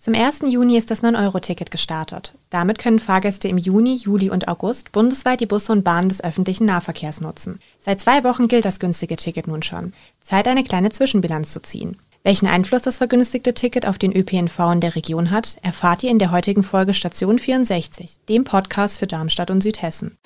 Zum 1. Juni ist das 9-Euro-Ticket gestartet. Damit können Fahrgäste im Juni, Juli und August bundesweit die Busse und Bahnen des öffentlichen Nahverkehrs nutzen. Seit zwei Wochen gilt das günstige Ticket nun schon. Zeit, eine kleine Zwischenbilanz zu ziehen. Welchen Einfluss das vergünstigte Ticket auf den ÖPNV in der Region hat, erfahrt ihr in der heutigen Folge Station 64, dem Podcast für Darmstadt und Südhessen.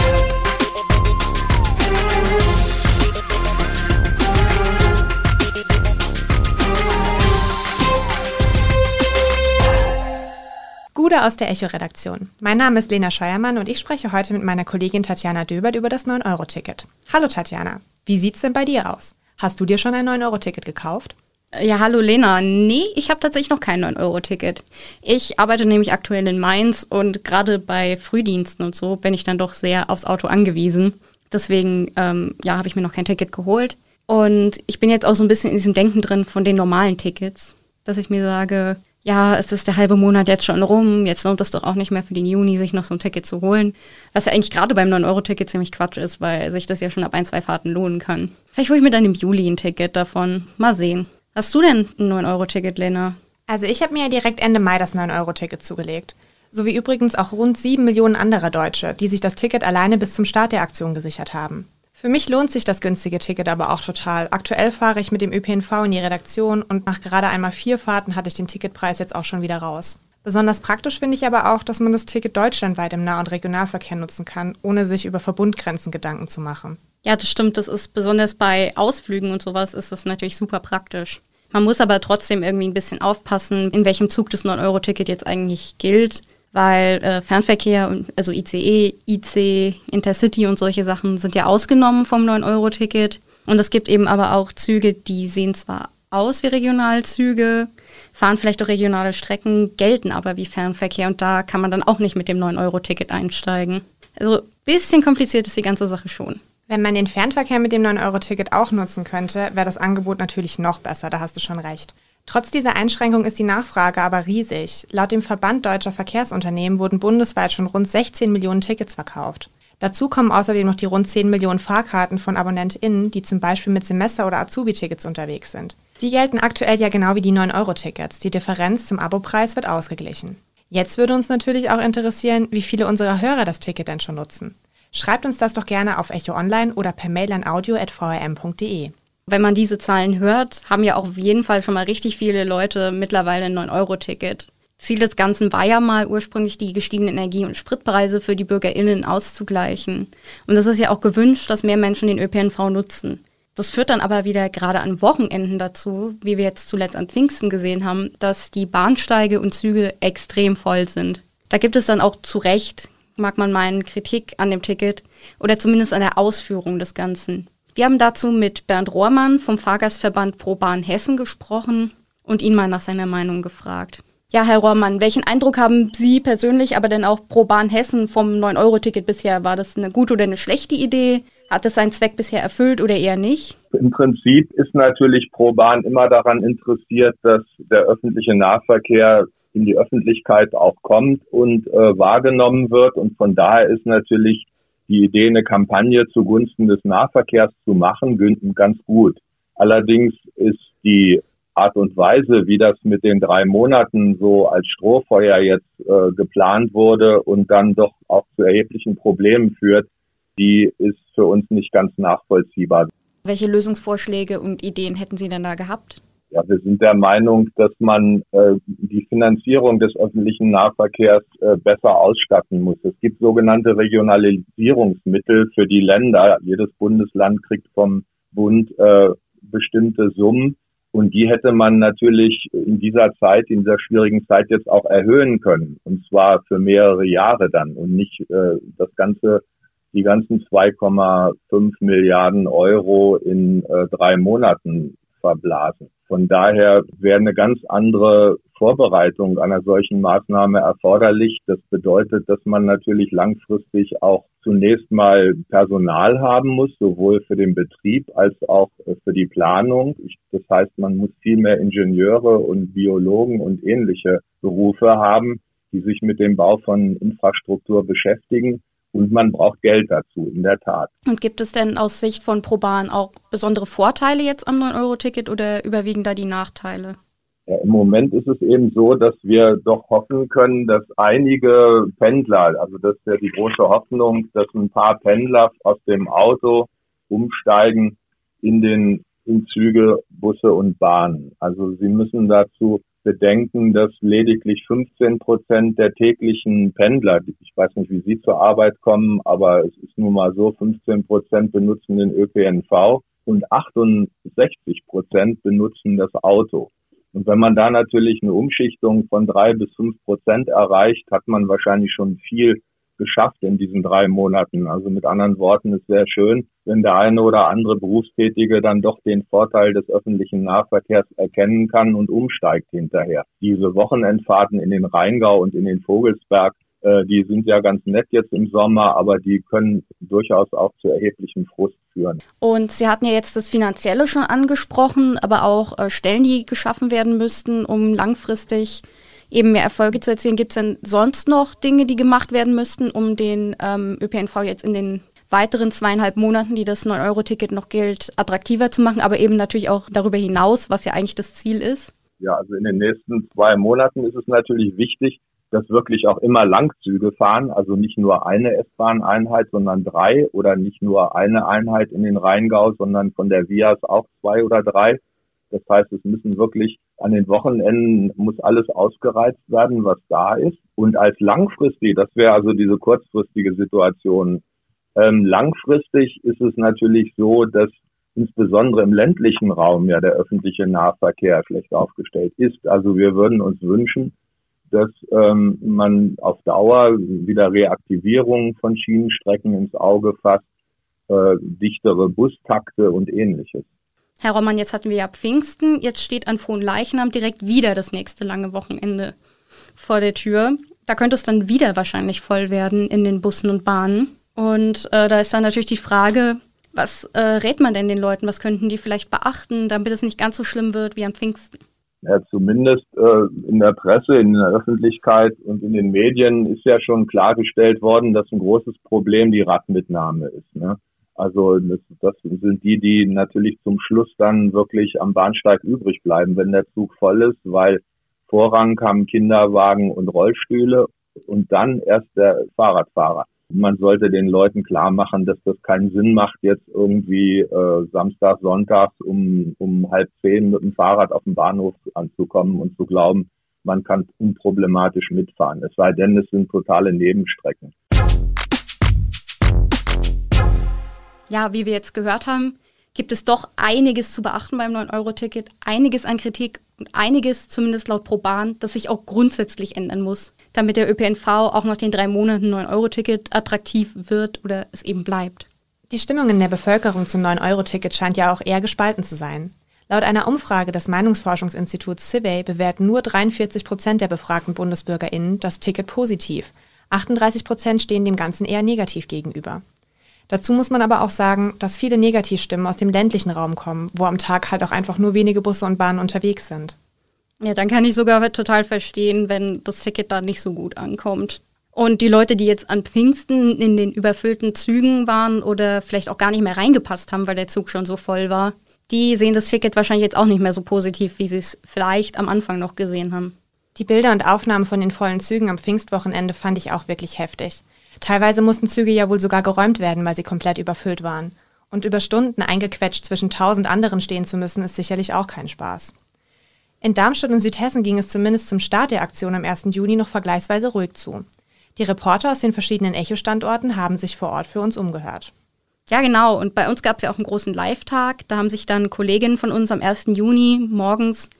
Gude aus der Echo-Redaktion. Mein Name ist Lena Scheuermann und ich spreche heute mit meiner Kollegin Tatjana Döbert über das 9-Euro-Ticket. Hallo Tatjana, wie sieht's denn bei dir aus? Hast du dir schon ein 9-Euro-Ticket gekauft? Ja, hallo Lena. Nee, ich habe tatsächlich noch kein 9-Euro-Ticket. Ich arbeite nämlich aktuell in Mainz und gerade bei Frühdiensten und so bin ich dann doch sehr aufs Auto angewiesen. Deswegen, ähm, ja, habe ich mir noch kein Ticket geholt. Und ich bin jetzt auch so ein bisschen in diesem Denken drin von den normalen Tickets, dass ich mir sage, ja, es ist der halbe Monat jetzt schon rum, jetzt lohnt es doch auch nicht mehr für den Juni, sich noch so ein Ticket zu holen. Was ja eigentlich gerade beim 9-Euro-Ticket ziemlich Quatsch ist, weil sich das ja schon ab ein, zwei Fahrten lohnen kann. Vielleicht hole ich mir dann im Juli ein Ticket davon. Mal sehen. Hast du denn ein 9-Euro-Ticket, Lena? Also ich habe mir ja direkt Ende Mai das 9-Euro-Ticket zugelegt. So wie übrigens auch rund sieben Millionen anderer Deutsche, die sich das Ticket alleine bis zum Start der Aktion gesichert haben. Für mich lohnt sich das günstige Ticket aber auch total. Aktuell fahre ich mit dem ÖPNV in die Redaktion und nach gerade einmal vier Fahrten hatte ich den Ticketpreis jetzt auch schon wieder raus. Besonders praktisch finde ich aber auch, dass man das Ticket deutschlandweit im Nah- und Regionalverkehr nutzen kann, ohne sich über Verbundgrenzen Gedanken zu machen. Ja, das stimmt. Das ist besonders bei Ausflügen und sowas ist das natürlich super praktisch. Man muss aber trotzdem irgendwie ein bisschen aufpassen, in welchem Zug das 9-Euro-Ticket jetzt eigentlich gilt weil äh, Fernverkehr, also ICE, IC, Intercity und solche Sachen sind ja ausgenommen vom 9-Euro-Ticket. Und es gibt eben aber auch Züge, die sehen zwar aus wie Regionalzüge, fahren vielleicht auch regionale Strecken, gelten aber wie Fernverkehr und da kann man dann auch nicht mit dem 9-Euro-Ticket einsteigen. Also bisschen kompliziert ist die ganze Sache schon. Wenn man den Fernverkehr mit dem 9-Euro-Ticket auch nutzen könnte, wäre das Angebot natürlich noch besser, da hast du schon recht. Trotz dieser Einschränkung ist die Nachfrage aber riesig. Laut dem Verband deutscher Verkehrsunternehmen wurden bundesweit schon rund 16 Millionen Tickets verkauft. Dazu kommen außerdem noch die rund 10 Millionen Fahrkarten von AbonnentInnen, die zum Beispiel mit Semester- oder Azubi-Tickets unterwegs sind. Die gelten aktuell ja genau wie die 9-Euro-Tickets. Die Differenz zum Abopreis wird ausgeglichen. Jetzt würde uns natürlich auch interessieren, wie viele unserer Hörer das Ticket denn schon nutzen. Schreibt uns das doch gerne auf Echo Online oder per Mail an audio.vrm.de. Wenn man diese Zahlen hört, haben ja auch auf jeden Fall schon mal richtig viele Leute mittlerweile ein 9-Euro-Ticket. Ziel des Ganzen war ja mal ursprünglich die gestiegenen Energie- und Spritpreise für die BürgerInnen auszugleichen. Und es ist ja auch gewünscht, dass mehr Menschen den ÖPNV nutzen. Das führt dann aber wieder gerade an Wochenenden dazu, wie wir jetzt zuletzt an Pfingsten gesehen haben, dass die Bahnsteige und Züge extrem voll sind. Da gibt es dann auch zu Recht, mag man meinen, Kritik an dem Ticket oder zumindest an der Ausführung des Ganzen. Wir haben dazu mit Bernd Rohrmann vom Fahrgastverband Pro Bahn Hessen gesprochen und ihn mal nach seiner Meinung gefragt. Ja, Herr Rohrmann, welchen Eindruck haben Sie persönlich, aber denn auch Pro Bahn Hessen vom 9-Euro-Ticket bisher? War das eine gute oder eine schlechte Idee? Hat es seinen Zweck bisher erfüllt oder eher nicht? Im Prinzip ist natürlich Pro Bahn immer daran interessiert, dass der öffentliche Nahverkehr in die Öffentlichkeit auch kommt und äh, wahrgenommen wird. Und von daher ist natürlich die Idee, eine Kampagne zugunsten des Nahverkehrs zu machen, ganz gut. Allerdings ist die Art und Weise, wie das mit den drei Monaten so als Strohfeuer jetzt äh, geplant wurde und dann doch auch zu erheblichen Problemen führt, die ist für uns nicht ganz nachvollziehbar. Welche Lösungsvorschläge und Ideen hätten Sie denn da gehabt? Ja, wir sind der Meinung, dass man äh, die Finanzierung des öffentlichen Nahverkehrs äh, besser ausstatten muss. Es gibt sogenannte Regionalisierungsmittel für die Länder. Jedes Bundesland kriegt vom Bund äh, bestimmte Summen. Und die hätte man natürlich in dieser Zeit, in dieser schwierigen Zeit jetzt auch erhöhen können. Und zwar für mehrere Jahre dann und nicht äh, das Ganze, die ganzen 2,5 Milliarden Euro in äh, drei Monaten verblasen. Von daher wäre eine ganz andere Vorbereitung einer solchen Maßnahme erforderlich. Das bedeutet, dass man natürlich langfristig auch zunächst mal Personal haben muss, sowohl für den Betrieb als auch für die Planung. Das heißt, man muss viel mehr Ingenieure und Biologen und ähnliche Berufe haben, die sich mit dem Bau von Infrastruktur beschäftigen. Und man braucht Geld dazu, in der Tat. Und gibt es denn aus Sicht von ProBahn auch besondere Vorteile jetzt am 9-Euro-Ticket oder überwiegen da die Nachteile? Ja, Im Moment ist es eben so, dass wir doch hoffen können, dass einige Pendler, also das ist ja die große Hoffnung, dass ein paar Pendler aus dem Auto umsteigen in den in Züge, Busse und Bahnen. Also sie müssen dazu bedenken, dass lediglich 15 Prozent der täglichen Pendler, ich weiß nicht, wie sie zur Arbeit kommen, aber es ist nun mal so, 15 Prozent benutzen den ÖPNV und 68 Prozent benutzen das Auto. Und wenn man da natürlich eine Umschichtung von drei bis fünf Prozent erreicht, hat man wahrscheinlich schon viel geschafft in diesen drei Monaten. Also mit anderen Worten ist sehr schön, wenn der eine oder andere Berufstätige dann doch den Vorteil des öffentlichen Nahverkehrs erkennen kann und umsteigt hinterher. Diese Wochenendfahrten in den Rheingau und in den Vogelsberg, äh, die sind ja ganz nett jetzt im Sommer, aber die können durchaus auch zu erheblichem Frust führen. Und Sie hatten ja jetzt das Finanzielle schon angesprochen, aber auch äh, Stellen, die geschaffen werden müssten, um langfristig eben mehr Erfolge zu erzielen. Gibt es denn sonst noch Dinge, die gemacht werden müssten, um den ähm, ÖPNV jetzt in den weiteren zweieinhalb Monaten, die das 9-Euro-Ticket noch gilt, attraktiver zu machen, aber eben natürlich auch darüber hinaus, was ja eigentlich das Ziel ist? Ja, also in den nächsten zwei Monaten ist es natürlich wichtig, dass wirklich auch immer Langzüge fahren, also nicht nur eine S-Bahn-Einheit, sondern drei oder nicht nur eine Einheit in den Rheingau, sondern von der VIAS auch zwei oder drei. Das heißt, es müssen wirklich an den Wochenenden muss alles ausgereizt werden, was da ist. Und als langfristig, das wäre also diese kurzfristige Situation. Ähm, langfristig ist es natürlich so, dass insbesondere im ländlichen Raum ja der öffentliche Nahverkehr schlecht aufgestellt ist. Also wir würden uns wünschen, dass ähm, man auf Dauer wieder Reaktivierung von Schienenstrecken ins Auge fasst, äh, dichtere Bustakte und ähnliches. Herr Roman, jetzt hatten wir ja Pfingsten, jetzt steht an Frohen Leichnam direkt wieder das nächste lange Wochenende vor der Tür. Da könnte es dann wieder wahrscheinlich voll werden in den Bussen und Bahnen. Und äh, da ist dann natürlich die Frage, was äh, rät man denn den Leuten? Was könnten die vielleicht beachten, damit es nicht ganz so schlimm wird wie am Pfingsten? Ja, zumindest äh, in der Presse, in der Öffentlichkeit und in den Medien ist ja schon klargestellt worden, dass ein großes Problem die Radmitnahme ist. Ne? Also das, das sind die, die natürlich zum Schluss dann wirklich am Bahnsteig übrig bleiben, wenn der Zug voll ist, weil Vorrang haben Kinderwagen und Rollstühle und dann erst der Fahrradfahrer. Man sollte den Leuten klar machen, dass das keinen Sinn macht, jetzt irgendwie äh, Samstag, Sonntag um, um halb zehn mit dem Fahrrad auf dem Bahnhof anzukommen und zu glauben, man kann unproblematisch mitfahren. Es sei denn, es sind totale Nebenstrecken. Ja, wie wir jetzt gehört haben, gibt es doch einiges zu beachten beim 9-Euro-Ticket, einiges an Kritik und einiges, zumindest laut ProBahn, das sich auch grundsätzlich ändern muss, damit der ÖPNV auch nach den drei Monaten 9-Euro-Ticket attraktiv wird oder es eben bleibt. Die Stimmung in der Bevölkerung zum 9-Euro-Ticket scheint ja auch eher gespalten zu sein. Laut einer Umfrage des Meinungsforschungsinstituts CIVEY bewerten nur 43 Prozent der befragten BundesbürgerInnen das Ticket positiv. 38 Prozent stehen dem Ganzen eher negativ gegenüber. Dazu muss man aber auch sagen, dass viele Negativstimmen aus dem ländlichen Raum kommen, wo am Tag halt auch einfach nur wenige Busse und Bahnen unterwegs sind. Ja, dann kann ich sogar total verstehen, wenn das Ticket da nicht so gut ankommt. Und die Leute, die jetzt an Pfingsten in den überfüllten Zügen waren oder vielleicht auch gar nicht mehr reingepasst haben, weil der Zug schon so voll war, die sehen das Ticket wahrscheinlich jetzt auch nicht mehr so positiv, wie sie es vielleicht am Anfang noch gesehen haben. Die Bilder und Aufnahmen von den vollen Zügen am Pfingstwochenende fand ich auch wirklich heftig. Teilweise mussten Züge ja wohl sogar geräumt werden, weil sie komplett überfüllt waren. Und über Stunden eingequetscht zwischen tausend anderen stehen zu müssen, ist sicherlich auch kein Spaß. In Darmstadt und Südhessen ging es zumindest zum Start der Aktion am 1. Juni noch vergleichsweise ruhig zu. Die Reporter aus den verschiedenen Echo-Standorten haben sich vor Ort für uns umgehört. Ja, genau. Und bei uns gab es ja auch einen großen Live-Tag. Da haben sich dann Kolleginnen von uns am 1. Juni morgens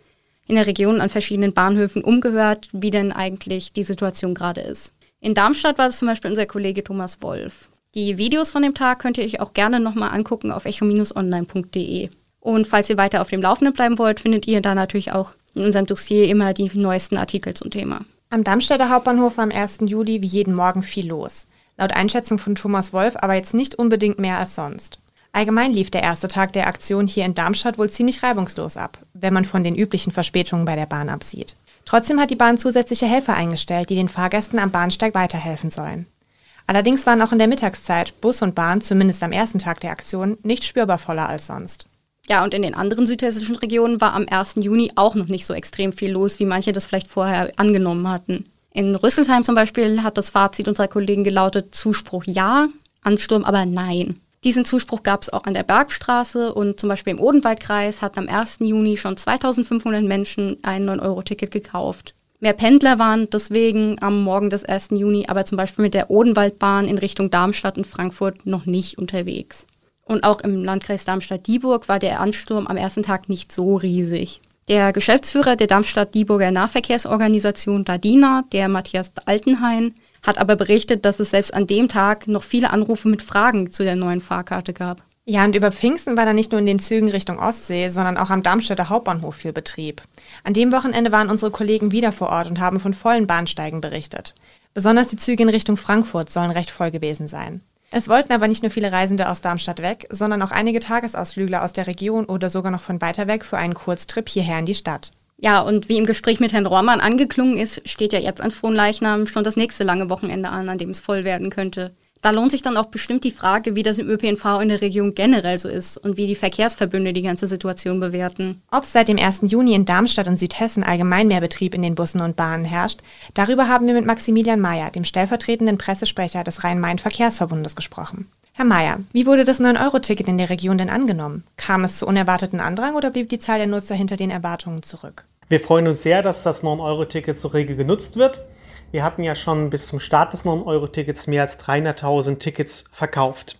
in der Region an verschiedenen Bahnhöfen umgehört, wie denn eigentlich die Situation gerade ist. In Darmstadt war es zum Beispiel unser Kollege Thomas Wolf. Die Videos von dem Tag könnt ihr euch auch gerne nochmal angucken auf echo-online.de. Und falls ihr weiter auf dem Laufenden bleiben wollt, findet ihr da natürlich auch in unserem Dossier immer die neuesten Artikel zum Thema. Am Darmstädter Hauptbahnhof war am 1. Juli wie jeden Morgen viel los. Laut Einschätzung von Thomas Wolf aber jetzt nicht unbedingt mehr als sonst. Allgemein lief der erste Tag der Aktion hier in Darmstadt wohl ziemlich reibungslos ab, wenn man von den üblichen Verspätungen bei der Bahn absieht. Trotzdem hat die Bahn zusätzliche Helfer eingestellt, die den Fahrgästen am Bahnsteig weiterhelfen sollen. Allerdings waren auch in der Mittagszeit Bus und Bahn, zumindest am ersten Tag der Aktion, nicht spürbar voller als sonst. Ja, und in den anderen südhessischen Regionen war am 1. Juni auch noch nicht so extrem viel los, wie manche das vielleicht vorher angenommen hatten. In Rüsselsheim zum Beispiel hat das Fazit unserer Kollegen gelautet, Zuspruch ja, Ansturm aber nein. Diesen Zuspruch gab es auch an der Bergstraße und zum Beispiel im Odenwaldkreis hatten am 1. Juni schon 2500 Menschen ein 9-Euro-Ticket gekauft. Mehr Pendler waren deswegen am Morgen des 1. Juni aber zum Beispiel mit der Odenwaldbahn in Richtung Darmstadt und Frankfurt noch nicht unterwegs. Und auch im Landkreis Darmstadt-Dieburg war der Ansturm am ersten Tag nicht so riesig. Der Geschäftsführer der Darmstadt-Dieburger Nahverkehrsorganisation DADINA, der Matthias Altenhain, hat aber berichtet, dass es selbst an dem Tag noch viele Anrufe mit Fragen zu der neuen Fahrkarte gab. Ja, und über Pfingsten war da nicht nur in den Zügen Richtung Ostsee, sondern auch am Darmstädter Hauptbahnhof viel Betrieb. An dem Wochenende waren unsere Kollegen wieder vor Ort und haben von vollen Bahnsteigen berichtet. Besonders die Züge in Richtung Frankfurt sollen recht voll gewesen sein. Es wollten aber nicht nur viele Reisende aus Darmstadt weg, sondern auch einige Tagesausflügler aus der Region oder sogar noch von weiter weg für einen Kurztrip hierher in die Stadt. Ja, und wie im Gespräch mit Herrn Rohrmann angeklungen ist, steht ja jetzt an Fronleichnam schon das nächste lange Wochenende an, an dem es voll werden könnte. Da lohnt sich dann auch bestimmt die Frage, wie das im ÖPNV in der Region generell so ist und wie die Verkehrsverbünde die ganze Situation bewerten. Ob seit dem 1. Juni in Darmstadt und Südhessen allgemein mehr Betrieb in den Bussen und Bahnen herrscht, darüber haben wir mit Maximilian Mayer, dem stellvertretenden Pressesprecher des Rhein-Main-Verkehrsverbundes, gesprochen. Herr Mayer, wie wurde das 9-Euro-Ticket in der Region denn angenommen? Kam es zu unerwarteten Andrang oder blieb die Zahl der Nutzer hinter den Erwartungen zurück? Wir freuen uns sehr, dass das 9-Euro-Ticket so rege genutzt wird. Wir hatten ja schon bis zum Start des 9-Euro-Tickets mehr als 300.000 Tickets verkauft.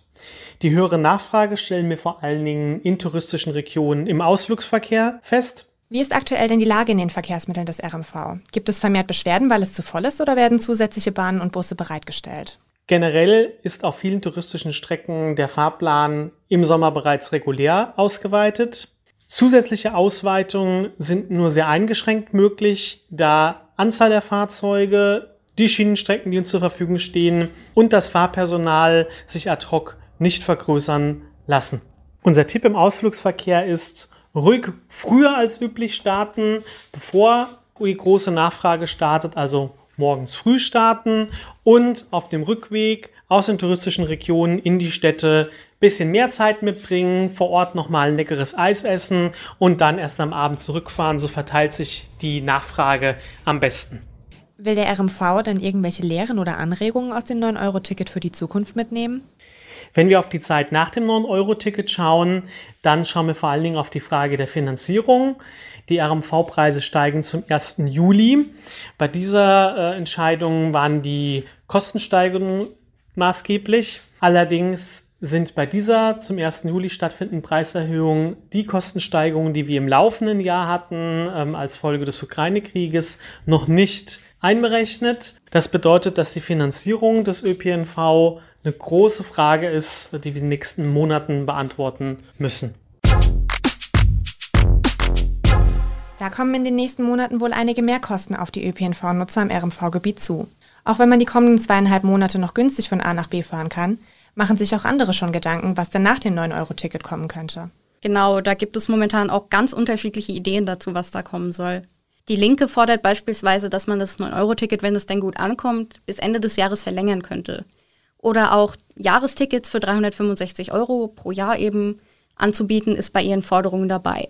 Die höhere Nachfrage stellen wir vor allen Dingen in touristischen Regionen im Ausflugsverkehr fest. Wie ist aktuell denn die Lage in den Verkehrsmitteln des RMV? Gibt es vermehrt Beschwerden, weil es zu voll ist oder werden zusätzliche Bahnen und Busse bereitgestellt? Generell ist auf vielen touristischen Strecken der Fahrplan im Sommer bereits regulär ausgeweitet. Zusätzliche Ausweitungen sind nur sehr eingeschränkt möglich, da Anzahl der Fahrzeuge, die Schienenstrecken, die uns zur Verfügung stehen und das Fahrpersonal sich ad hoc nicht vergrößern lassen. Unser Tipp im Ausflugsverkehr ist, ruhig früher als üblich starten, bevor die große Nachfrage startet, also morgens früh starten und auf dem Rückweg aus den touristischen Regionen in die Städte bisschen mehr Zeit mitbringen, vor Ort nochmal ein leckeres Eis essen und dann erst am Abend zurückfahren. So verteilt sich die Nachfrage am besten. Will der RMV dann irgendwelche Lehren oder Anregungen aus dem 9-Euro-Ticket für die Zukunft mitnehmen? Wenn wir auf die Zeit nach dem 9-Euro-Ticket schauen, dann schauen wir vor allen Dingen auf die Frage der Finanzierung. Die RMV-Preise steigen zum 1. Juli. Bei dieser äh, Entscheidung waren die Kostensteigerungen maßgeblich. Allerdings sind bei dieser zum 1. Juli stattfindenden Preiserhöhung die Kostensteigerungen, die wir im laufenden Jahr hatten, ähm, als Folge des Ukraine-Krieges, noch nicht einberechnet. Das bedeutet, dass die Finanzierung des ÖPNV eine große Frage ist, die wir in den nächsten Monaten beantworten müssen. Da kommen in den nächsten Monaten wohl einige Mehrkosten auf die ÖPNV-Nutzer im RMV-Gebiet zu. Auch wenn man die kommenden zweieinhalb Monate noch günstig von A nach B fahren kann, machen sich auch andere schon Gedanken, was denn nach dem 9-Euro-Ticket kommen könnte. Genau, da gibt es momentan auch ganz unterschiedliche Ideen dazu, was da kommen soll. Die Linke fordert beispielsweise, dass man das 9-Euro-Ticket, wenn es denn gut ankommt, bis Ende des Jahres verlängern könnte. Oder auch Jahrestickets für 365 Euro pro Jahr eben anzubieten, ist bei ihren Forderungen dabei.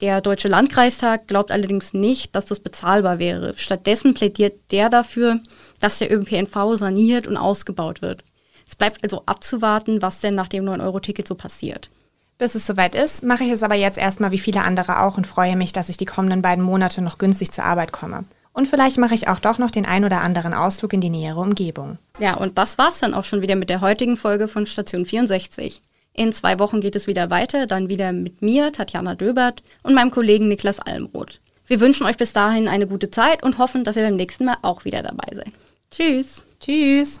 Der Deutsche Landkreistag glaubt allerdings nicht, dass das bezahlbar wäre. Stattdessen plädiert der dafür, dass der ÖPNV saniert und ausgebaut wird. Es bleibt also abzuwarten, was denn nach dem 9-Euro-Ticket so passiert. Bis es soweit ist, mache ich es aber jetzt erstmal wie viele andere auch und freue mich, dass ich die kommenden beiden Monate noch günstig zur Arbeit komme. Und vielleicht mache ich auch doch noch den ein oder anderen Ausflug in die nähere Umgebung. Ja, und das war's dann auch schon wieder mit der heutigen Folge von Station 64. In zwei Wochen geht es wieder weiter, dann wieder mit mir, Tatjana Döbert, und meinem Kollegen Niklas Almroth. Wir wünschen euch bis dahin eine gute Zeit und hoffen, dass ihr beim nächsten Mal auch wieder dabei seid. Tschüss. Tschüss.